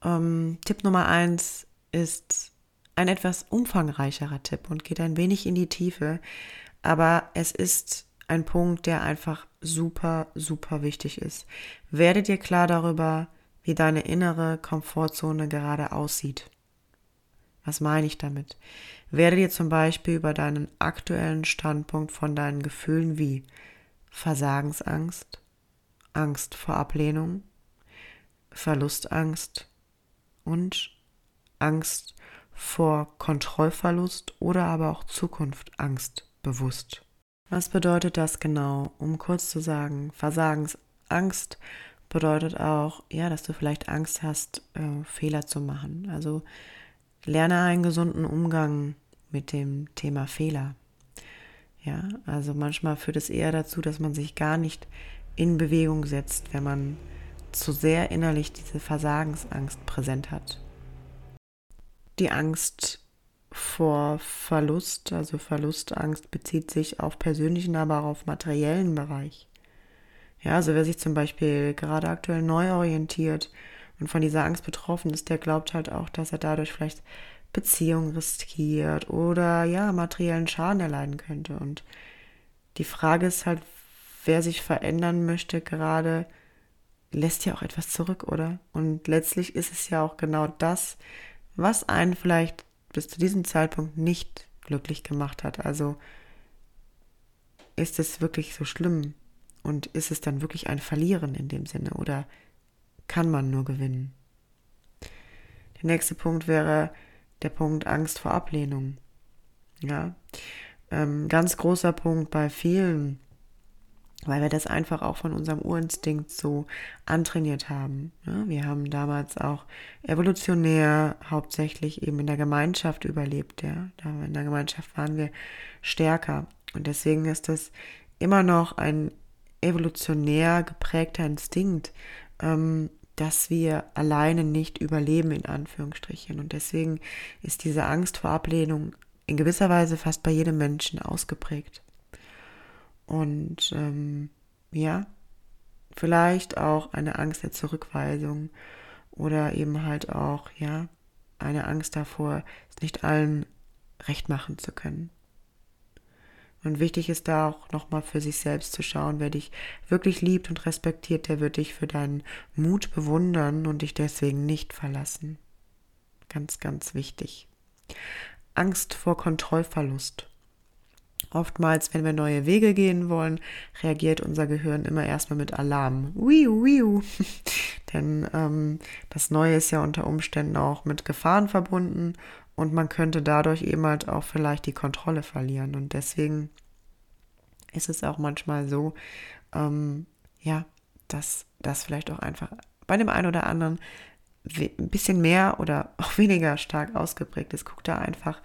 Ähm, Tipp Nummer eins ist ein etwas umfangreicherer Tipp und geht ein wenig in die Tiefe, aber es ist ein Punkt, der einfach super, super wichtig ist. Werde dir klar darüber, wie deine innere Komfortzone gerade aussieht. Was meine ich damit? Werde dir zum Beispiel über deinen aktuellen Standpunkt von deinen Gefühlen wie Versagensangst, Angst vor Ablehnung, Verlustangst und Angst vor Kontrollverlust oder aber auch Zukunftangst bewusst. Was bedeutet das genau? Um kurz zu sagen, Versagensangst bedeutet auch, ja, dass du vielleicht Angst hast, äh, Fehler zu machen. Also lerne einen gesunden Umgang mit dem Thema Fehler. Ja, also manchmal führt es eher dazu, dass man sich gar nicht in Bewegung setzt, wenn man zu sehr innerlich diese Versagensangst präsent hat. Die Angst vor Verlust, also Verlustangst, bezieht sich auf persönlichen, aber auch auf materiellen Bereich. Ja, also wer sich zum Beispiel gerade aktuell neu orientiert und von dieser Angst betroffen ist, der glaubt halt auch, dass er dadurch vielleicht Beziehungen riskiert oder ja, materiellen Schaden erleiden könnte. Und die Frage ist halt, wer sich verändern möchte, gerade lässt ja auch etwas zurück, oder? Und letztlich ist es ja auch genau das, was einen vielleicht bis zu diesem Zeitpunkt nicht glücklich gemacht hat. Also ist es wirklich so schlimm und ist es dann wirklich ein Verlieren in dem Sinne oder kann man nur gewinnen? Der nächste Punkt wäre der Punkt Angst vor Ablehnung. Ja, ähm, ganz großer Punkt bei vielen weil wir das einfach auch von unserem Urinstinkt so antrainiert haben. Ja, wir haben damals auch evolutionär hauptsächlich eben in der Gemeinschaft überlebt. Ja. In der Gemeinschaft waren wir stärker. Und deswegen ist das immer noch ein evolutionär geprägter Instinkt, ähm, dass wir alleine nicht überleben, in Anführungsstrichen. Und deswegen ist diese Angst vor Ablehnung in gewisser Weise fast bei jedem Menschen ausgeprägt. Und ähm, ja, vielleicht auch eine Angst der Zurückweisung oder eben halt auch, ja, eine Angst davor, es nicht allen recht machen zu können. Und wichtig ist da auch nochmal für sich selbst zu schauen, wer dich wirklich liebt und respektiert, der wird dich für deinen Mut bewundern und dich deswegen nicht verlassen. Ganz, ganz wichtig. Angst vor Kontrollverlust. Oftmals, wenn wir neue Wege gehen wollen, reagiert unser Gehirn immer erstmal mit Alarm. Wiu, wiu. Denn ähm, das Neue ist ja unter Umständen auch mit Gefahren verbunden und man könnte dadurch eben halt auch vielleicht die Kontrolle verlieren. Und deswegen ist es auch manchmal so, ähm, ja, dass das vielleicht auch einfach bei dem einen oder anderen ein bisschen mehr oder auch weniger stark ausgeprägt ist. Guck da einfach,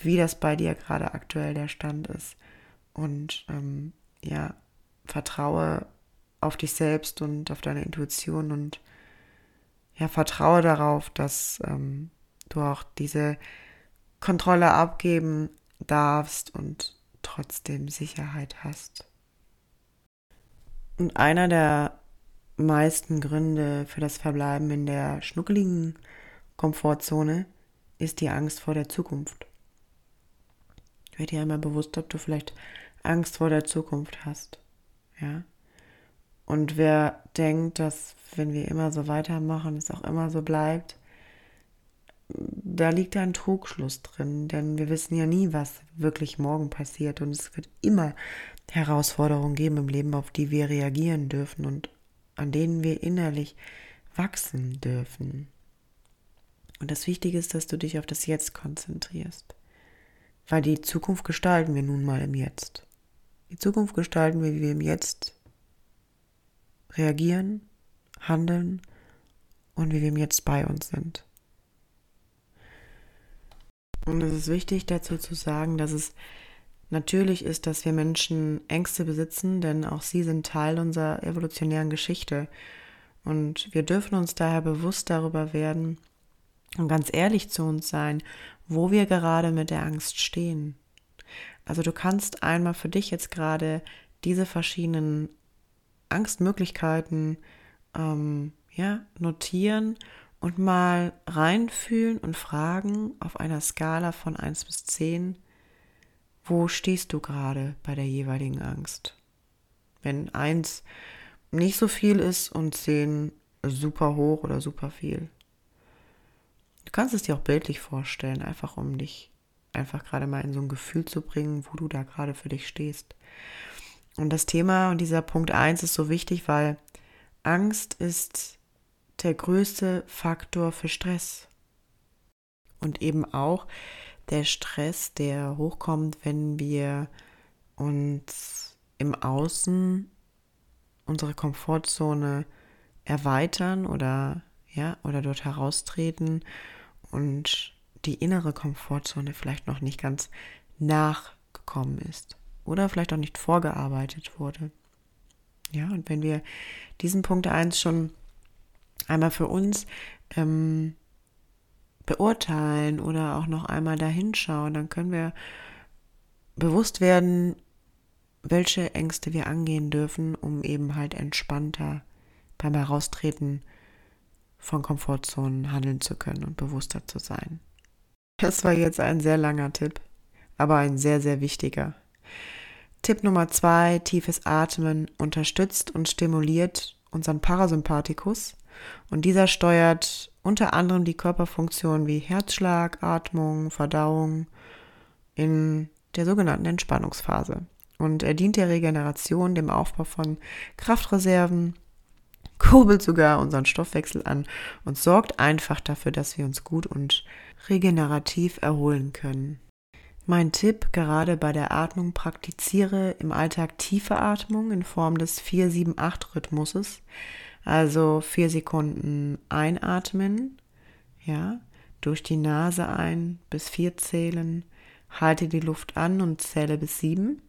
wie das bei dir gerade aktuell der Stand ist. Und ähm, ja, vertraue auf dich selbst und auf deine Intuition und ja, vertraue darauf, dass ähm, du auch diese Kontrolle abgeben darfst und trotzdem Sicherheit hast. Und einer der meisten Gründe für das Verbleiben in der schnuckeligen Komfortzone ist die Angst vor der Zukunft. Werd dir einmal bewusst, ob du vielleicht Angst vor der Zukunft hast. Ja. Und wer denkt, dass wenn wir immer so weitermachen, es auch immer so bleibt, da liegt ein Trugschluss drin, denn wir wissen ja nie, was wirklich morgen passiert und es wird immer Herausforderungen geben im Leben, auf die wir reagieren dürfen und an denen wir innerlich wachsen dürfen. Und das Wichtige ist, dass du dich auf das Jetzt konzentrierst, weil die Zukunft gestalten wir nun mal im Jetzt. Die Zukunft gestalten wir, wie wir im Jetzt reagieren, handeln und wie wir im Jetzt bei uns sind. Und es ist wichtig dazu zu sagen, dass es natürlich ist, dass wir Menschen Ängste besitzen, denn auch sie sind Teil unserer evolutionären Geschichte. Und wir dürfen uns daher bewusst darüber werden und ganz ehrlich zu uns sein, wo wir gerade mit der Angst stehen. Also du kannst einmal für dich jetzt gerade diese verschiedenen Angstmöglichkeiten ähm, ja, notieren und mal reinfühlen und fragen auf einer Skala von 1 bis 10, wo stehst du gerade bei der jeweiligen Angst? Wenn 1 nicht so viel ist und 10 super hoch oder super viel. Du kannst es dir auch bildlich vorstellen, einfach um dich einfach gerade mal in so ein Gefühl zu bringen, wo du da gerade für dich stehst. Und das Thema und dieser Punkt 1 ist so wichtig, weil Angst ist der größte Faktor für Stress. Und eben auch der Stress, der hochkommt, wenn wir uns im Außen unsere Komfortzone erweitern oder ja, oder dort heraustreten und die innere Komfortzone vielleicht noch nicht ganz nachgekommen ist oder vielleicht auch nicht vorgearbeitet wurde. Ja, und wenn wir diesen Punkt 1 schon einmal für uns ähm, beurteilen oder auch noch einmal dahinschauen, dann können wir bewusst werden, welche Ängste wir angehen dürfen, um eben halt entspannter beim Heraustreten von Komfortzonen handeln zu können und bewusster zu sein. Das war jetzt ein sehr langer Tipp, aber ein sehr, sehr wichtiger. Tipp Nummer zwei, tiefes Atmen unterstützt und stimuliert unseren Parasympathikus und dieser steuert unter anderem die Körperfunktionen wie Herzschlag, Atmung, Verdauung in der sogenannten Entspannungsphase. Und er dient der Regeneration, dem Aufbau von Kraftreserven, kurbelt sogar unseren Stoffwechsel an und sorgt einfach dafür, dass wir uns gut und regenerativ erholen können. Mein Tipp gerade bei der Atmung praktiziere im Alltag tiefe Atmung in Form des 4-7-8-Rhythmuses. Also vier Sekunden einatmen, ja, durch die Nase ein bis vier zählen, halte die Luft an und zähle bis sieben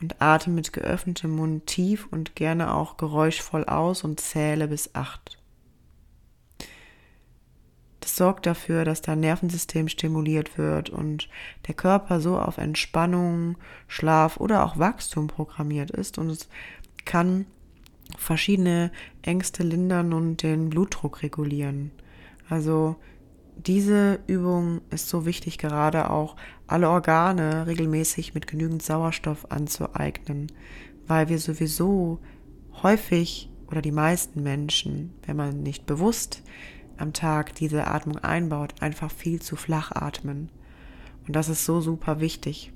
und atme mit geöffnetem Mund tief und gerne auch geräuschvoll aus und zähle bis acht. Das sorgt dafür, dass dein Nervensystem stimuliert wird und der Körper so auf Entspannung, Schlaf oder auch Wachstum programmiert ist und es kann verschiedene Ängste lindern und den Blutdruck regulieren. Also diese Übung ist so wichtig, gerade auch alle Organe regelmäßig mit genügend Sauerstoff anzueignen, weil wir sowieso häufig oder die meisten Menschen, wenn man nicht bewusst am Tag diese Atmung einbaut, einfach viel zu flach atmen. Und das ist so super wichtig,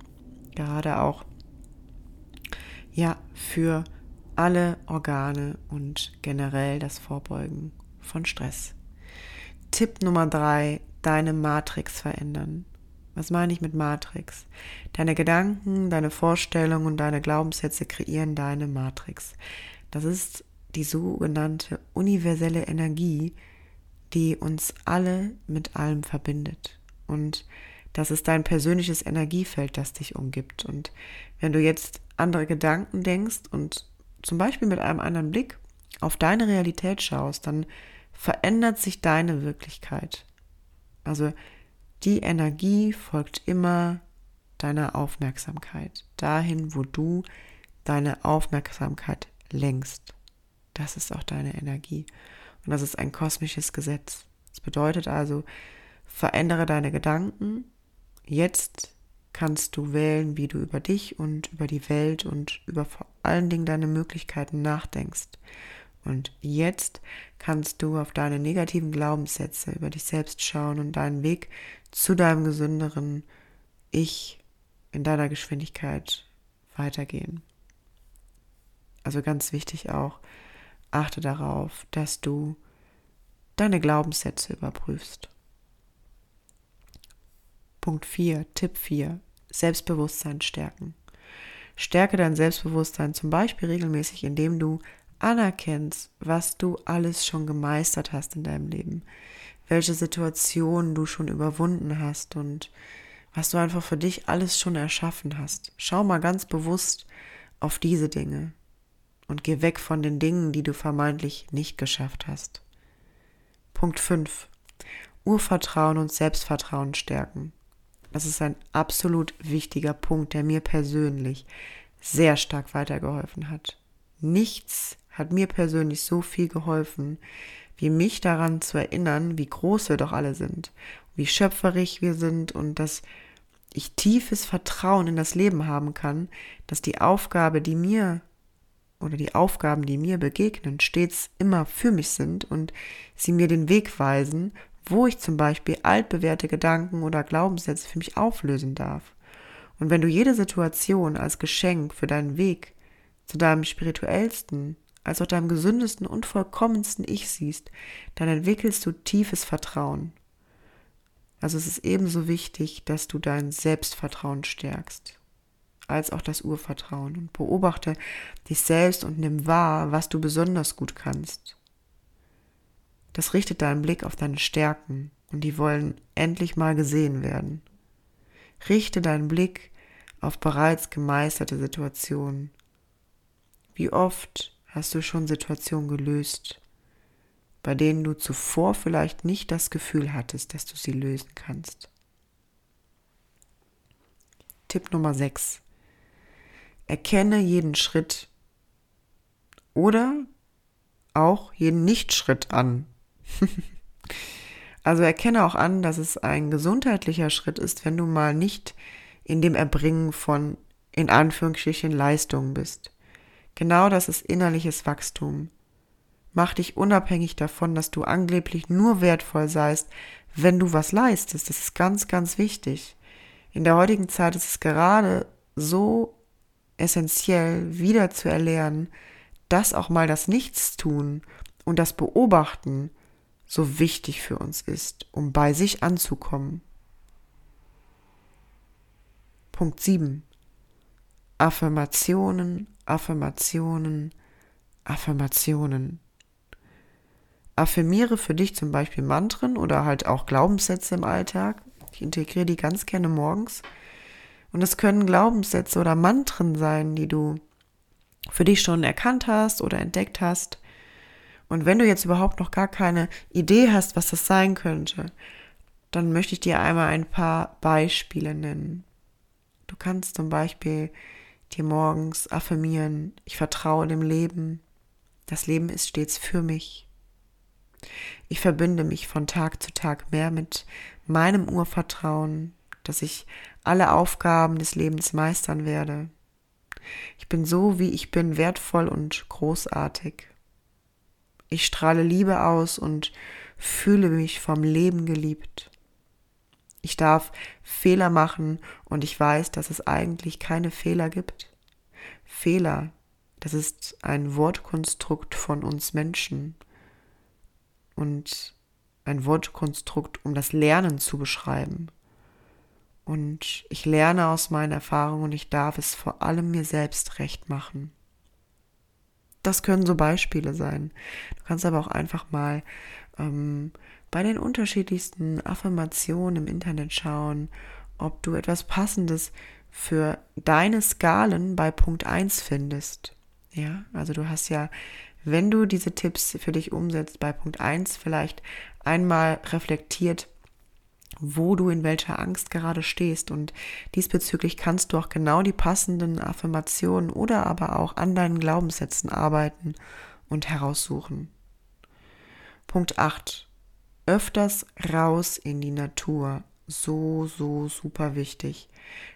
gerade auch ja für alle Organe und generell das Vorbeugen von Stress. Tipp Nummer drei, deine Matrix verändern. Was meine ich mit Matrix? Deine Gedanken, deine Vorstellungen und deine Glaubenssätze kreieren deine Matrix. Das ist die sogenannte universelle Energie, die uns alle mit allem verbindet. Und das ist dein persönliches Energiefeld, das dich umgibt. Und wenn du jetzt andere Gedanken denkst und zum Beispiel mit einem anderen Blick auf deine Realität schaust, dann verändert sich deine Wirklichkeit. Also die Energie folgt immer deiner Aufmerksamkeit, dahin, wo du deine Aufmerksamkeit lenkst. Das ist auch deine Energie. Und das ist ein kosmisches Gesetz. Das bedeutet also, verändere deine Gedanken. Jetzt kannst du wählen, wie du über dich und über die Welt und über vor allen Dingen deine Möglichkeiten nachdenkst. Und jetzt kannst du auf deine negativen Glaubenssätze über dich selbst schauen und deinen Weg zu deinem gesünderen Ich in deiner Geschwindigkeit weitergehen. Also ganz wichtig auch, achte darauf, dass du deine Glaubenssätze überprüfst. Punkt 4, Tipp 4, Selbstbewusstsein stärken. Stärke dein Selbstbewusstsein zum Beispiel regelmäßig, indem du anerkennst, was du alles schon gemeistert hast in deinem Leben, welche Situationen du schon überwunden hast und was du einfach für dich alles schon erschaffen hast. Schau mal ganz bewusst auf diese Dinge und geh weg von den Dingen, die du vermeintlich nicht geschafft hast. Punkt 5. Urvertrauen und Selbstvertrauen stärken. Das ist ein absolut wichtiger Punkt, der mir persönlich sehr stark weitergeholfen hat. Nichts hat mir persönlich so viel geholfen, wie mich daran zu erinnern, wie groß wir doch alle sind, wie schöpferisch wir sind und dass ich tiefes Vertrauen in das Leben haben kann, dass die Aufgabe, die mir oder die Aufgaben, die mir begegnen, stets immer für mich sind und sie mir den Weg weisen, wo ich zum Beispiel altbewährte Gedanken oder Glaubenssätze für mich auflösen darf. Und wenn du jede Situation als Geschenk für deinen Weg zu deinem spirituellsten, als auch deinem gesündesten und vollkommensten Ich siehst, dann entwickelst du tiefes Vertrauen. Also es ist ebenso wichtig, dass du dein Selbstvertrauen stärkst, als auch das Urvertrauen und beobachte dich selbst und nimm wahr, was du besonders gut kannst. Das richtet deinen Blick auf deine Stärken und die wollen endlich mal gesehen werden. Richte deinen Blick auf bereits gemeisterte Situationen. Wie oft hast du schon Situationen gelöst, bei denen du zuvor vielleicht nicht das Gefühl hattest, dass du sie lösen kannst. Tipp Nummer 6. Erkenne jeden Schritt oder auch jeden Nichtschritt an. also erkenne auch an, dass es ein gesundheitlicher Schritt ist, wenn du mal nicht in dem Erbringen von in Anführungsstrichen Leistungen bist. Genau das ist innerliches Wachstum. Mach dich unabhängig davon, dass du angeblich nur wertvoll seist, wenn du was leistest. Das ist ganz, ganz wichtig. In der heutigen Zeit ist es gerade so essentiell, wieder zu erlernen, dass auch mal das Nichtstun und das Beobachten so wichtig für uns ist, um bei sich anzukommen. Punkt 7. Affirmationen, Affirmationen, Affirmationen. Affirmiere für dich zum Beispiel Mantren oder halt auch Glaubenssätze im Alltag. Ich integriere die ganz gerne morgens. Und es können Glaubenssätze oder Mantren sein, die du für dich schon erkannt hast oder entdeckt hast. Und wenn du jetzt überhaupt noch gar keine Idee hast, was das sein könnte, dann möchte ich dir einmal ein paar Beispiele nennen. Du kannst zum Beispiel dir morgens affirmieren, ich vertraue dem Leben, das Leben ist stets für mich. Ich verbinde mich von Tag zu Tag mehr mit meinem Urvertrauen, dass ich alle Aufgaben des Lebens meistern werde. Ich bin so, wie ich bin, wertvoll und großartig. Ich strahle Liebe aus und fühle mich vom Leben geliebt. Ich darf Fehler machen und ich weiß, dass es eigentlich keine Fehler gibt. Fehler, das ist ein Wortkonstrukt von uns Menschen und ein Wortkonstrukt, um das Lernen zu beschreiben. Und ich lerne aus meinen Erfahrungen und ich darf es vor allem mir selbst recht machen. Das können so Beispiele sein. Du kannst aber auch einfach mal ähm, bei den unterschiedlichsten Affirmationen im Internet schauen, ob du etwas Passendes für deine Skalen bei Punkt 1 findest. Ja, also du hast ja, wenn du diese Tipps für dich umsetzt, bei Punkt 1 vielleicht einmal reflektiert, wo du in welcher Angst gerade stehst. Und diesbezüglich kannst du auch genau die passenden Affirmationen oder aber auch an deinen Glaubenssätzen arbeiten und heraussuchen. Punkt 8. öfters raus in die Natur. So, so super wichtig.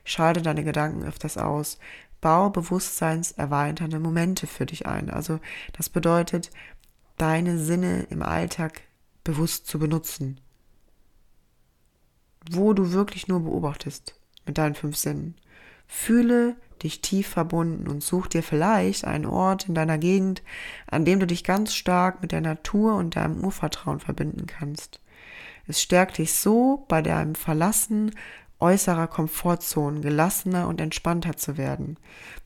Schalte deine Gedanken öfters aus. Bau bewusstseinserweiternde Momente für dich ein. Also das bedeutet, deine Sinne im Alltag bewusst zu benutzen. Wo du wirklich nur beobachtest mit deinen fünf Sinnen. Fühle dich tief verbunden und such dir vielleicht einen Ort in deiner Gegend, an dem du dich ganz stark mit der Natur und deinem Urvertrauen verbinden kannst. Es stärkt dich so bei deinem Verlassen äußerer Komfortzonen gelassener und entspannter zu werden.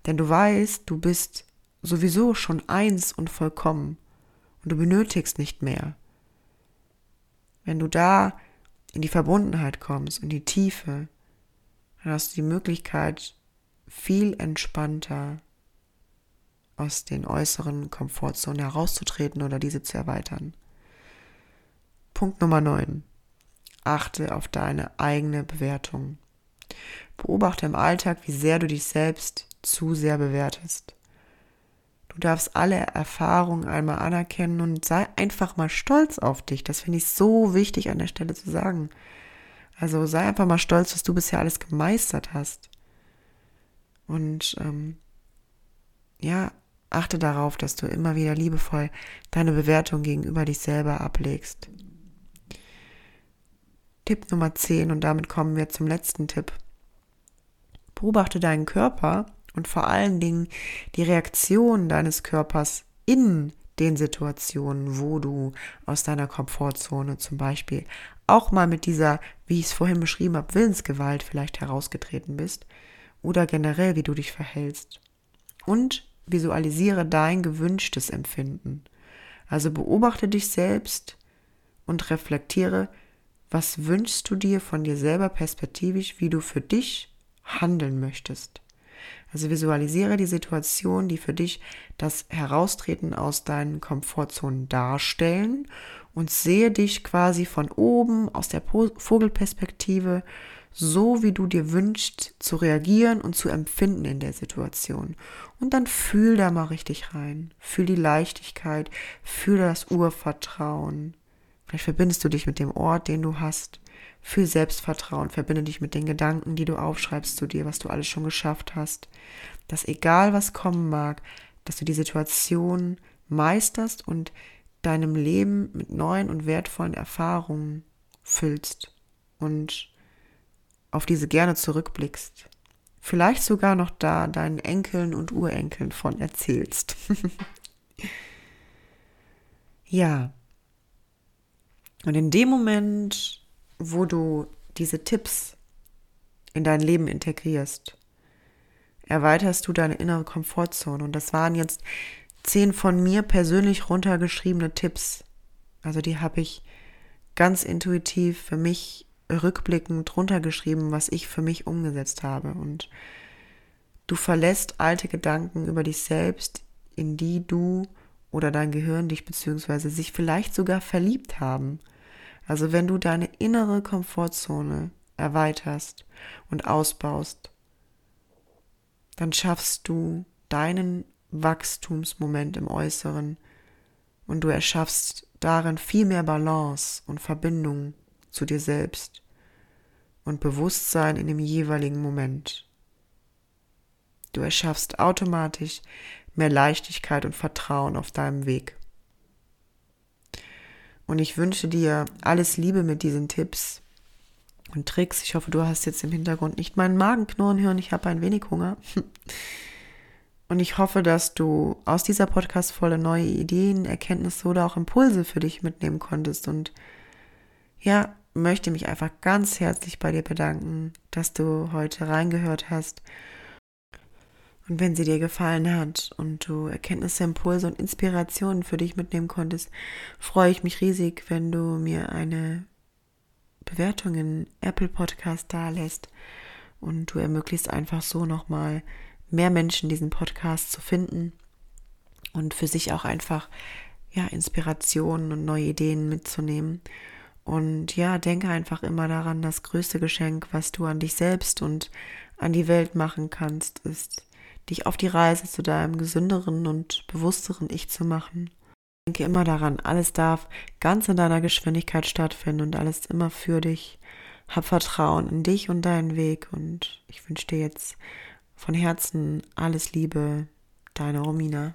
Denn du weißt, du bist sowieso schon eins und vollkommen und du benötigst nicht mehr. Wenn du da in die Verbundenheit kommst, in die Tiefe, dann hast du die Möglichkeit, viel entspannter aus den äußeren Komfortzonen herauszutreten oder diese zu erweitern. Punkt Nummer 9. Achte auf deine eigene Bewertung. Beobachte im Alltag, wie sehr du dich selbst zu sehr bewertest. Du darfst alle Erfahrungen einmal anerkennen und sei einfach mal stolz auf dich. Das finde ich so wichtig an der Stelle zu sagen. Also sei einfach mal stolz, was du bisher alles gemeistert hast. Und ähm, ja, achte darauf, dass du immer wieder liebevoll deine Bewertung gegenüber dich selber ablegst. Tipp Nummer 10 und damit kommen wir zum letzten Tipp. Beobachte deinen Körper und vor allen Dingen die Reaktion deines Körpers in den Situationen, wo du aus deiner Komfortzone zum Beispiel auch mal mit dieser, wie ich es vorhin beschrieben habe, Willensgewalt vielleicht herausgetreten bist oder generell, wie du dich verhältst. Und visualisiere dein gewünschtes Empfinden. Also beobachte dich selbst und reflektiere, was wünschst du dir von dir selber perspektivisch, wie du für dich handeln möchtest. Also visualisiere die Situation, die für dich das Heraustreten aus deinen Komfortzonen darstellen und sehe dich quasi von oben aus der Vogelperspektive so wie du dir wünschst zu reagieren und zu empfinden in der Situation. Und dann fühl da mal richtig rein. Fühl die Leichtigkeit, fühl das Urvertrauen. Vielleicht verbindest du dich mit dem Ort, den du hast. Fühl Selbstvertrauen, verbinde dich mit den Gedanken, die du aufschreibst zu dir, was du alles schon geschafft hast. Dass egal was kommen mag, dass du die Situation meisterst und deinem Leben mit neuen und wertvollen Erfahrungen füllst und auf diese gerne zurückblickst. Vielleicht sogar noch da deinen Enkeln und Urenkeln von erzählst. ja. Und in dem Moment, wo du diese Tipps in dein Leben integrierst, erweiterst du deine innere Komfortzone. Und das waren jetzt zehn von mir persönlich runtergeschriebene Tipps. Also die habe ich ganz intuitiv für mich rückblickend runtergeschrieben, was ich für mich umgesetzt habe. Und du verlässt alte Gedanken über dich selbst, in die du oder dein Gehirn dich beziehungsweise sich vielleicht sogar verliebt haben. Also wenn du deine innere Komfortzone erweiterst und ausbaust, dann schaffst du deinen Wachstumsmoment im Äußeren und du erschaffst darin viel mehr Balance und Verbindung zu dir selbst und Bewusstsein in dem jeweiligen Moment. Du erschaffst automatisch mehr Leichtigkeit und Vertrauen auf deinem Weg. Und ich wünsche dir alles Liebe mit diesen Tipps und Tricks. Ich hoffe, du hast jetzt im Hintergrund nicht meinen Magen knurren hören. Ich habe ein wenig Hunger. Und ich hoffe, dass du aus dieser Podcast-Folge neue Ideen, Erkenntnisse oder auch Impulse für dich mitnehmen konntest und ja, möchte mich einfach ganz herzlich bei dir bedanken, dass du heute reingehört hast. Und wenn sie dir gefallen hat und du Erkenntnisse, Impulse und Inspirationen für dich mitnehmen konntest, freue ich mich riesig, wenn du mir eine Bewertung in Apple Podcast da lässt und du ermöglichst einfach so nochmal mehr Menschen diesen Podcast zu finden und für sich auch einfach ja Inspirationen und neue Ideen mitzunehmen. Und ja, denke einfach immer daran, das größte Geschenk, was du an dich selbst und an die Welt machen kannst, ist, dich auf die Reise zu deinem gesünderen und bewussteren Ich zu machen Denke immer daran, alles darf ganz in deiner Geschwindigkeit stattfinden und alles immer für dich. Hab Vertrauen in dich und deinen Weg und ich wünsche dir jetzt von Herzen alles Liebe, deine Romina.